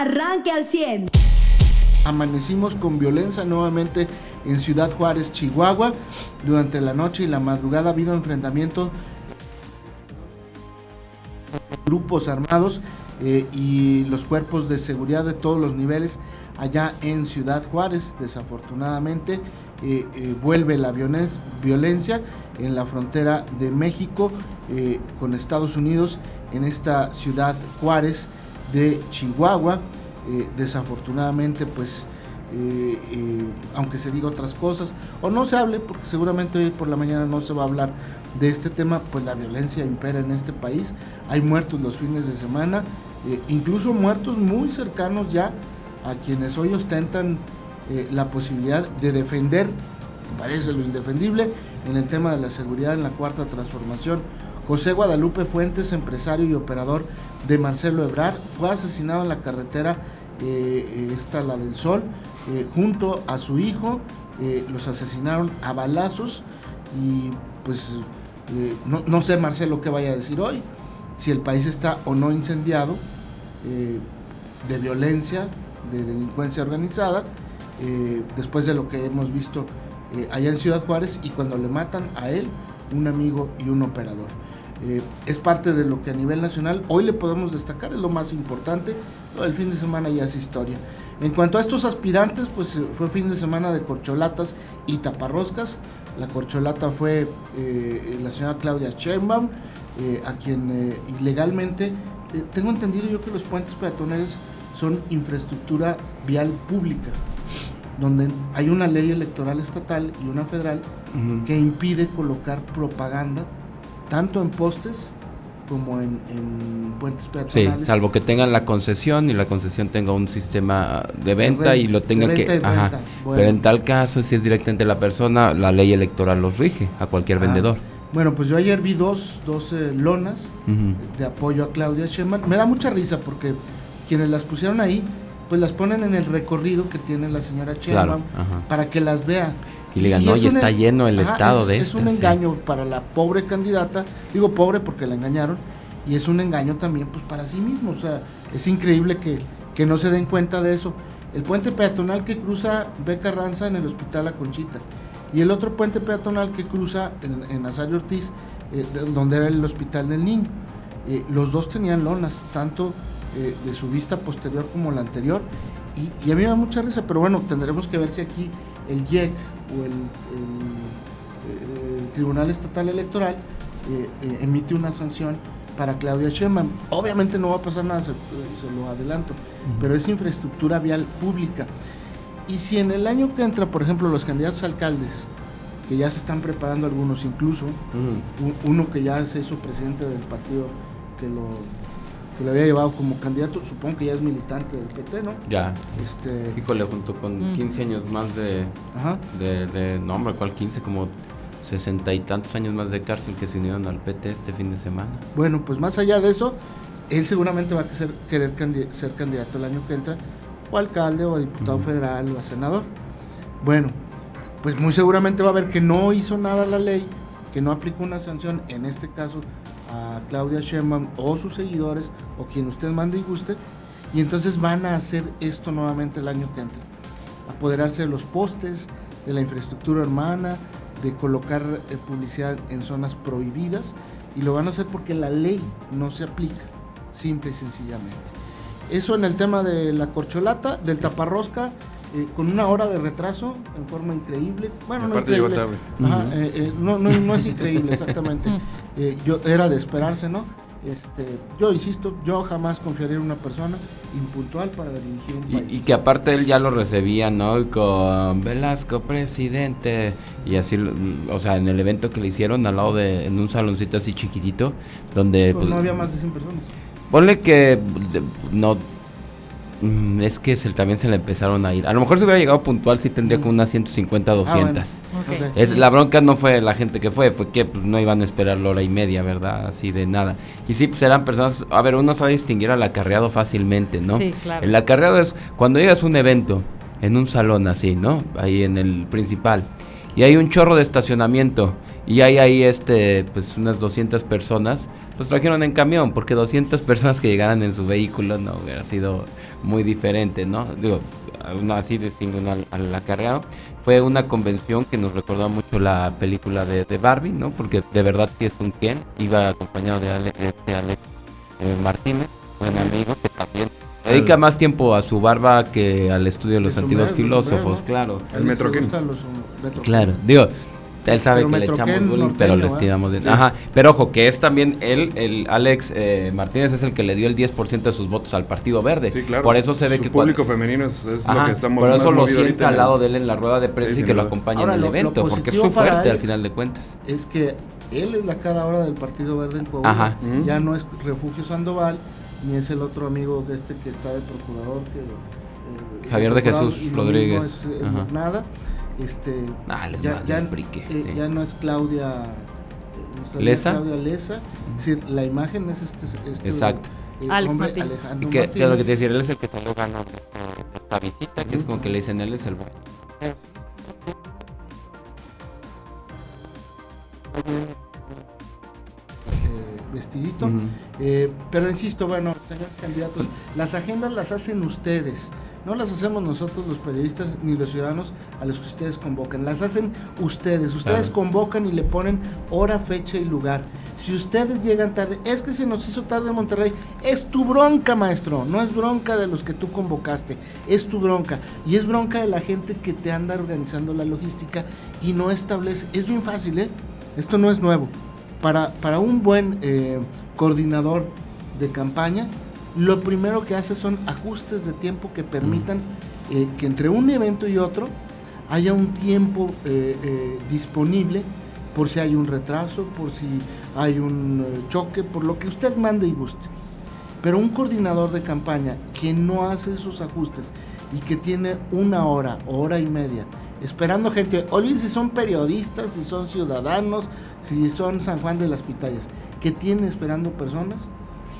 arranque al 100. Amanecimos con violencia nuevamente en Ciudad Juárez, Chihuahua. Durante la noche y la madrugada ha habido enfrentamiento grupos armados eh, y los cuerpos de seguridad de todos los niveles allá en Ciudad Juárez. Desafortunadamente eh, eh, vuelve la violencia en la frontera de México con Estados Unidos en esta ciudad Juárez de Chihuahua. desafortunadamente pues aunque se diga otras cosas o no se hable porque seguramente hoy por la mañana no se va a hablar de este tema, pues la violencia impera en este país. Hay muertos los fines de semana, eh, incluso muertos muy cercanos ya a quienes hoy ostentan eh, la posibilidad de defender, parece lo indefendible, en el tema de la seguridad en la cuarta transformación. José Guadalupe Fuentes, empresario y operador de Marcelo Ebrar, fue asesinado en la carretera, eh, esta la del Sol, junto a su hijo. los asesinaron a balazos y pues eh, no, sé, Marcelo, qué vaya a decir hoy, si el país está o no incendiado eh, de violencia, de delincuencia organizada, eh, después de lo que hemos visto allá en Ciudad Juárez y cuando le matan a él, un amigo y un operador. Es parte de lo que a nivel nacional hoy le podemos destacar, es lo más importante, el fin de semana ya es historia. En cuanto a estos aspirantes, pues fue fin de semana de corcholatas y taparroscas. La corcholata fue eh, la señora Claudia Sheinbaum, eh, a quien eh, ilegalmente, tengo entendido yo que los puentes peatonales son infraestructura vial pública, donde hay una ley electoral estatal y una federal que impide colocar propaganda tanto en postes como en, puentes peatonales. Sí, salvo que tengan la concesión y la concesión tenga un sistema de venta y lo tenga que... Ajá. Pero en tal caso, si es directamente la persona, la ley electoral los rige a cualquier ah, vendedor. Bueno, pues yo ayer vi dos, dos lonas de apoyo a Claudia Sheinbaum. Me da mucha risa porque quienes las pusieron ahí, pues las ponen en el recorrido que tiene la señora Sheinbaum para que las vea. Y le digan, no, y está lleno el estado de esto. Es un engaño para la pobre candidata, digo pobre porque la engañaron, y es un engaño también pues para sí mismo, o sea, es increíble que, que no se den cuenta de eso. El puente peatonal que cruza Beca Ranza en el Hospital La Conchita, y el otro puente peatonal que cruza en, en Azario Ortiz, eh, donde era el Hospital del Niño. Eh, los dos tenían lonas, tanto eh, de su vista posterior como la anterior, y, y a mí me da mucha risa, pero bueno, tendremos que ver si aquí el IEC o el, Tribunal Estatal Electoral eh, eh, emite una sanción para Claudia Sheinbaum. Obviamente no va a pasar nada, se, lo adelanto, pero es infraestructura vial pública. Y si en el año que entra, por ejemplo, los candidatos alcaldes, que ya se están preparando algunos incluso, uno que ya se hizo presidente del partido que lo que le había llevado como candidato, supongo que ya es militante del PT, ¿no? Ya. Este... Híjole, junto con 15 años más de, Ajá. de, de, no hombre, ¿cuál 15? Como sesenta y tantos años más de cárcel que se unieron al PT este fin de semana. Bueno, pues más allá de eso, él seguramente va a ser, querer ser candidato el año que entra, o alcalde, o a diputado federal, o a senador. Bueno, pues muy seguramente va a ver que no hizo nada la ley, que no aplicó una sanción, en este caso a Claudia Sheinbaum o sus seguidores o quien usted mande y guste y entonces van a hacer esto nuevamente el año que entra. Apoderarse de los postes, de la infraestructura hermana, de colocar eh, publicidad en zonas prohibidas y lo van a hacer porque la ley no se aplica, simple y sencillamente. Eso en el tema de la corcholata, del taparrosca, eh, con una hora de retraso en forma increíble. Bueno, no, increíble. Eh, no, no, es increíble exactamente. Yo era de esperarse, ¿no? Este, yo insisto, yo jamás confiaría en una persona impuntual para dirigir un país. Y, que aparte él ya lo recibía, ¿no? Con Velasco, presidente. Y así, o sea, en el evento que le hicieron al lado de, en un saloncito así chiquitito, donde... Pues, pues no había más de 100 personas. Ponle que no Mm, es que se, también se le empezaron a ir. A lo mejor si hubiera llegado puntual sí tendría como unas 150, 200. Ah, es, la bronca no fue la gente que fue, fue que pues, no iban a esperar la hora y media, ¿verdad? Así de nada. Y sí, pues eran personas, a ver, uno sabe distinguir al acarreado fácilmente, ¿no? Sí, claro. El acarreado es cuando llegas a un evento en un salón así, ¿no? Ahí en el principal. Y hay un chorro de estacionamiento y hay ahí este, pues unas 200 personas, los trajeron en camión, porque 200 personas que llegaran en su vehículo no hubiera sido muy diferente, ¿no? Digo, aún así distingue a, la carga. Fue una convención que nos recordó mucho la película de, Barbie, ¿no? Porque de verdad sí es un quien, iba acompañado de Alex, de Alex eh, Martínez, buen amigo, que también dedica más tiempo a su barba que al estudio de los antiguos filósofos, claro. El metro Claro, digo, él sabe que le echamos bullying, pero le estiramos de... Ajá, pero ojo, que es también él, el Alex eh, Martínez es el que le dio el 10% de sus votos al Partido Verde. Sí, claro. Por eso se ve Su que... público femenino es, lo que estamos Por eso lo sienta al lado de él en la rueda de prensa y que lo acompaña en el evento, porque es su fuerte al final de cuentas. Es que él es la cara ahora del Partido Verde en Coahuila. Ajá. Ya no es Refugio Sandoval, ni es el otro amigo este que está de procurador que... Eh, Javier de Jesús Rodríguez. Eh, nada este ya, ya, eh, ya, no es Claudia eh, ¿Lesa? Claudia Lesa. Es decir la imagen es este, este exacto. eh, Alex hombre, y que, que, lo que te decía él es el que lo ganó esta visita que es como que le dicen él es el bueno. Vestidito. eh, pero insisto, bueno, señores candidatos, las agendas las hacen ustedes. No las hacemos nosotros los periodistas ni los ciudadanos a los que ustedes convocan. Las hacen ustedes. Ustedes convocan y le ponen hora, fecha y lugar. Si ustedes llegan tarde, es que se nos hizo tarde en Monterrey. Es tu bronca, maestro. No es bronca de los que tú convocaste. Es tu bronca. Y es bronca de la gente que te anda organizando la logística y no establece. Es bien fácil, ¿eh? Esto no es nuevo. Para, para un buen eh, coordinador de campaña, lo primero que hace son ajustes de tiempo que permitan eh, que entre un evento y otro haya un tiempo eh, eh, disponible por si hay un retraso, por si hay un choque, por lo que usted mande y guste. Pero un coordinador de campaña que no hace esos ajustes y que tiene una hora, hora y media, esperando gente, olvídense si son periodistas, si son ciudadanos, si son San Juan de las Pitayas, que tiene esperando personas,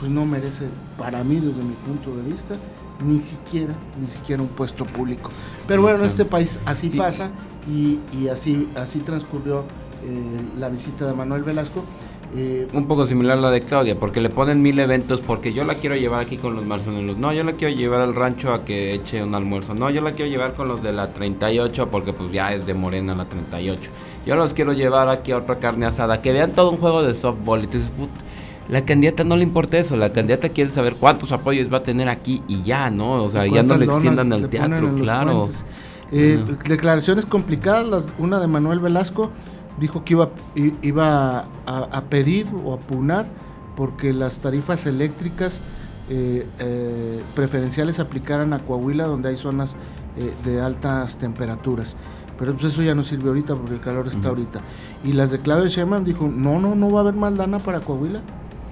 pues no merece, para mí desde mi punto de vista, ni siquiera, ni siquiera un puesto público. Pero bueno, en este país así pasa y, así, así transcurrió eh, la visita de Manuel Velasco. Eh, un poco similar a la de Claudia, porque le ponen mil eventos, porque yo la quiero llevar aquí con los marzonelos, no, yo la quiero llevar al rancho a que eche un almuerzo, no, yo la quiero llevar con los de la 38, porque pues ya es de Morena la 38, yo los quiero llevar aquí a otra carne asada, que vean todo un juego de softball, y tú dices, la candidata no le importa eso, la candidata quiere saber cuántos apoyos va a tener aquí y ya, ¿no? O sea, ya no le extiendan al teatro, claro. Eh, declaraciones complicadas, una de Manuel Velasco dijo que iba, iba a, pedir o a pugnar porque las tarifas eléctricas eh, eh, preferenciales aplicaran a Coahuila donde hay zonas de altas temperaturas. Pero pues eso ya no sirve ahorita porque el calor está ahorita. Y las de Claudio Sherman dijo, no, no, no va a haber más lana para Coahuila.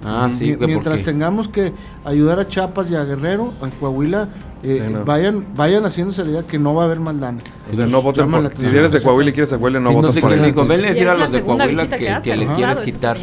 Ah, sí, Mientras tengamos que ayudar a Chiapas y a Guerrero, a Coahuila, eh, vayan, vayan haciéndose la idea que no va a haber más lana. O sea, no voten por, si eres de Coahuila y quieres a Coahuila, no voten no por él. conviene decir a los de Coahuila que, le quieres quitar.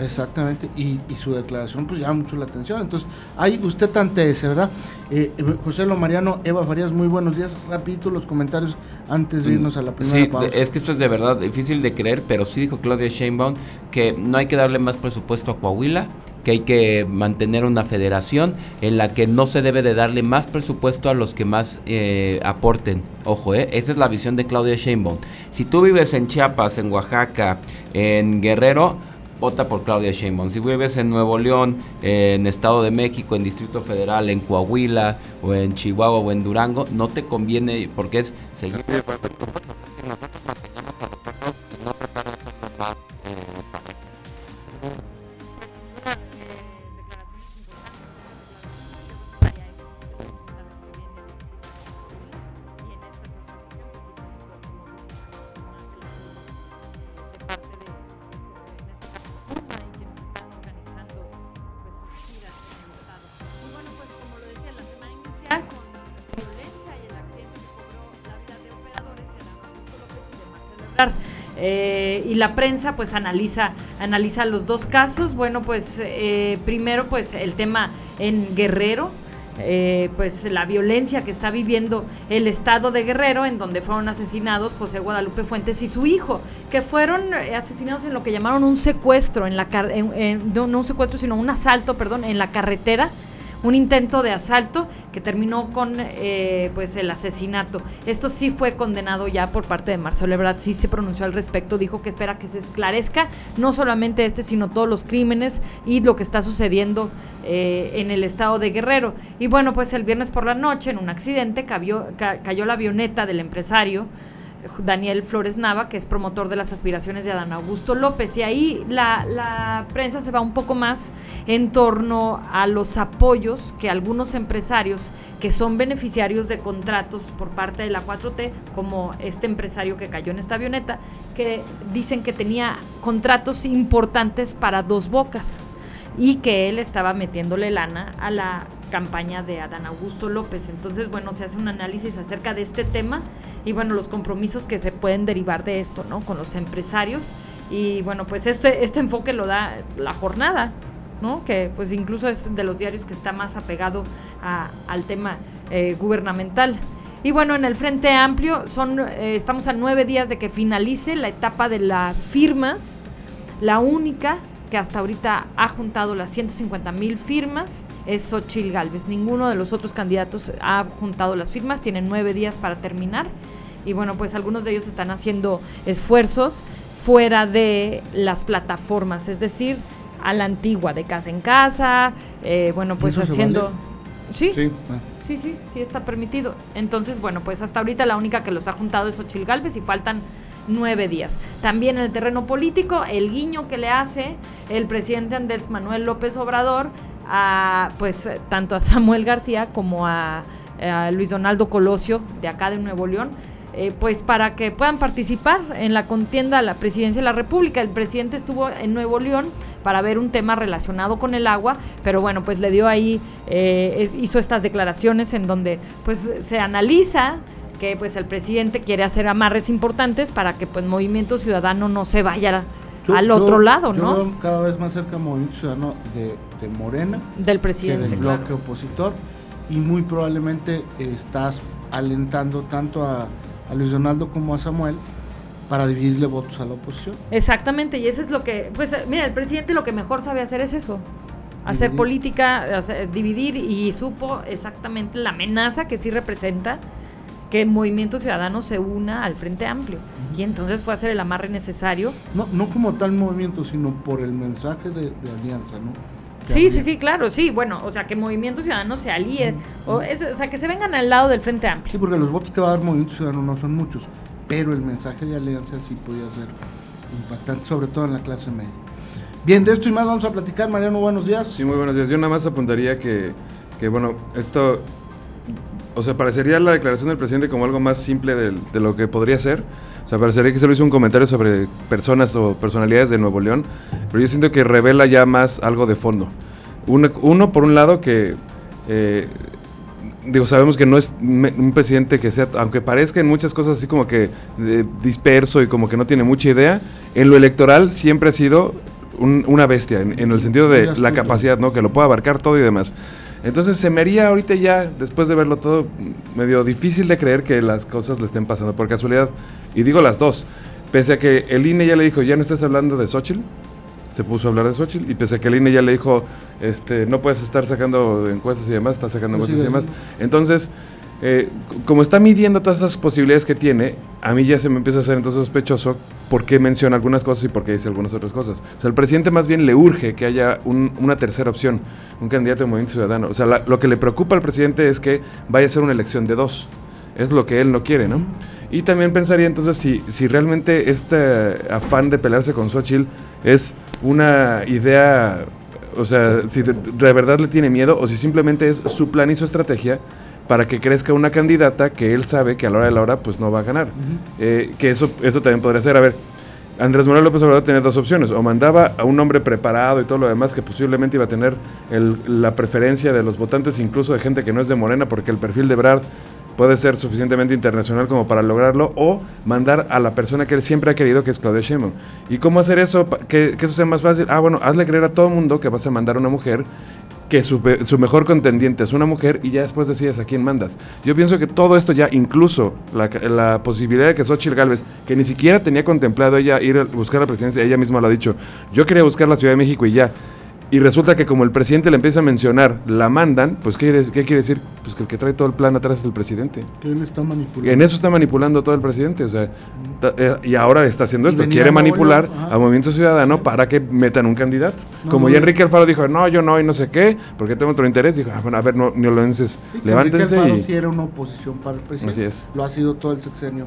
Exactamente, y, y, su declaración pues llama mucho la atención. Entonces, ahí usted ese, ¿verdad? Eh, eh, José Lo Mariano, Eva Farías, muy buenos días. Rapidito los comentarios antes de irnos a la primera sí, pausa. es que esto es de verdad difícil de creer, pero sí dijo Claudia Sheinbaum que no hay que darle más presupuesto a Coahuila que hay que mantener una federación en la que no se debe de darle más presupuesto a los que más eh, aporten. Ojo, eh, esa es la visión de Claudia Sheinbaum. Si tú vives en Chiapas, en Oaxaca, en Guerrero, vota por Claudia Sheinbaum. Si vives en Nuevo León, en Estado de México, en Distrito Federal, en Coahuila, o en Chihuahua, o en Durango, no te conviene porque es seguir... Eh, y la prensa pues analiza, analiza los dos casos. Bueno, pues eh, primero pues el tema en Guerrero, eh, pues la violencia que está viviendo el estado de Guerrero, en donde fueron asesinados José Guadalupe Fuentes y su hijo, que fueron eh, asesinados en lo que llamaron un secuestro, en la no un secuestro, sino un asalto, perdón, en la carretera un intento de asalto que terminó con eh, pues el asesinato. Esto sí fue condenado ya por parte de Marcelo Ebrard, sí se pronunció al respecto, dijo que espera que se esclarezca no solamente este, sino todos los crímenes y lo que está sucediendo eh, en el estado de Guerrero. Y bueno, pues el viernes por la noche, en un accidente, cayó la avioneta del empresario Daniel Flores Nava, que es promotor de las aspiraciones de Adán Augusto López. Y ahí la, prensa se va un poco más en torno a los apoyos que algunos empresarios que son beneficiarios de contratos por parte de la 4T, como este empresario que cayó en esta avioneta, que dicen que tenía contratos importantes para dos bocas y que él estaba metiéndole lana a la campaña de Adán Augusto López. Entonces, bueno, se hace un análisis acerca de este tema y bueno, los compromisos que se pueden derivar de esto, ¿no? Con los empresarios. Y bueno, pues este, este enfoque lo da la jornada, ¿no? Que pues incluso es de los diarios que está más apegado al tema eh, gubernamental. Y bueno, en el Frente Amplio son, eh, estamos a nueve días de que finalice la etapa de las firmas, la única que hasta ahorita ha juntado las 150 mil firmas es Xochil Gálvez. Ninguno de los otros candidatos ha juntado las firmas, tienen nueve días para terminar. Y bueno, pues algunos de ellos están haciendo esfuerzos fuera de las plataformas, es decir, a la antigua, de casa en casa, eh, bueno, pues haciendo... ¿Sí? Sí. sí, sí, sí está permitido. Entonces, bueno, pues hasta ahorita la única que los ha juntado es Xochil Gálvez y faltan nueve días. También en el terreno político, el guiño que le hace el presidente Andrés Manuel López Obrador a, pues, tanto a Samuel García como a, Luis Donaldo Colosio, de acá de Nuevo León, eh, pues para que puedan participar en la contienda a la presidencia de la República. El presidente estuvo en Nuevo León para ver un tema relacionado con el agua, pero bueno, pues le dio ahí, eh, hizo estas declaraciones en donde pues se analiza que pues el presidente quiere hacer amarres importantes para que pues Movimiento Ciudadano no se vaya al otro lado, ¿no? Yo cada vez más cerca Movimiento Ciudadano de, Morena, del presidente, que del bloque opositor y muy probablemente estás alentando tanto a, Luis Donaldo como a Samuel para dividirle votos a la oposición. Exactamente, y eso es lo que, pues mira, el presidente lo que mejor sabe hacer es eso, hacer política, dividir y supo exactamente la amenaza que sí representa que el Movimiento Ciudadano se una al Frente Amplio. Y entonces fue a hacer el amarre necesario. No, no como tal movimiento, sino por el mensaje de, alianza, ¿no? sí, sí, sí, claro, sí. Bueno, o sea, que Movimiento Ciudadano se alíe, o, sea, que se vengan al lado del Frente Amplio. Sí, porque los votos que va a dar Movimiento Ciudadano no son muchos, pero el mensaje de alianza sí podía ser impactante, sobre todo en la clase media. Bien, de esto y más vamos a platicar. Mariano, buenos días. Sí, muy buenos días. Yo nada más apuntaría que, que bueno, esto o sea, parecería la declaración del presidente como algo más simple de, lo que podría ser. O sea, parecería que se lo hizo un comentario sobre personas o personalidades de Nuevo León, pero yo siento que revela ya más algo de fondo. Uno, por un lado, que eh, digo, sabemos que no es un presidente que sea, aunque parezca en muchas cosas así como que eh, disperso y como que no tiene mucha idea, en lo electoral siempre ha sido una bestia, en, en, el sentido de la capacidad, ¿no? Que lo pueda abarcar todo y demás. Entonces se me haría ahorita ya, después de verlo todo, medio difícil de creer que las cosas le estén pasando por casualidad. Y digo las dos. Pese a que el INE ya le dijo, ya no estás hablando de Xochitl, se puso a hablar de Xochitl, y pese a que el INE ya le dijo, este, no puedes estar sacando encuestas y demás, estás sacando encuestas y demás. Entonces, eh, como está midiendo todas esas posibilidades que tiene, a mí ya se me empieza a hacer entonces sospechoso por qué menciona algunas cosas y por qué dice algunas otras cosas. O sea, el presidente más bien le urge que haya una tercera opción, un candidato de Movimiento Ciudadano. O sea, lo que le preocupa al presidente es que vaya a ser una elección de dos. Es lo que él no quiere, ¿no? Y también pensaría entonces si, si realmente este afán de pelearse con Xochitl es una idea, o sea, si de, de verdad le tiene miedo o si simplemente es su plan y su estrategia para que crezca una candidata que él sabe que a la hora de la hora pues no va a ganar. Eh, que eso, eso también podría ser. A ver, Andrés Manuel López Obrador tenía dos opciones. O mandaba a un hombre preparado y todo lo demás que posiblemente iba a tener la preferencia de los votantes, incluso de gente que no es de Morena, porque el perfil de Brad puede ser suficientemente internacional como para lograrlo, o mandar a la persona que él siempre ha querido, que es Claudia Sheinbaum. ¿Y cómo hacer eso? Que, que eso sea más fácil. Ah, bueno, hazle creer a todo el mundo que vas a mandar a una mujer que su, su, mejor contendiente es una mujer y ya después decides a quién mandas. Yo pienso que todo esto ya, incluso la, la posibilidad de que Xochitl Galvez, que ni siquiera tenía contemplado ella ir a buscar la presidencia, ella misma lo ha dicho, yo quería buscar la Ciudad de México y ya. Y resulta que como el presidente le empieza a mencionar, la mandan, pues ¿qué, qué quiere decir? Pues que el que trae todo el plan atrás es el presidente. Que él está manipulando. En eso está manipulando todo el presidente, o sea, eh, y ahora está haciendo esto, quiere manipular a Movimiento Ciudadano para que metan un candidato. como ya Enrique Alfaro dijo, no, yo no, y no sé qué, porque tengo otro interés, dijo, ah, bueno, a ver, no, neoloenses, levántense. Enrique Alfaro sí era una oposición para el presidente. Así es. Lo ha sido todo el sexenio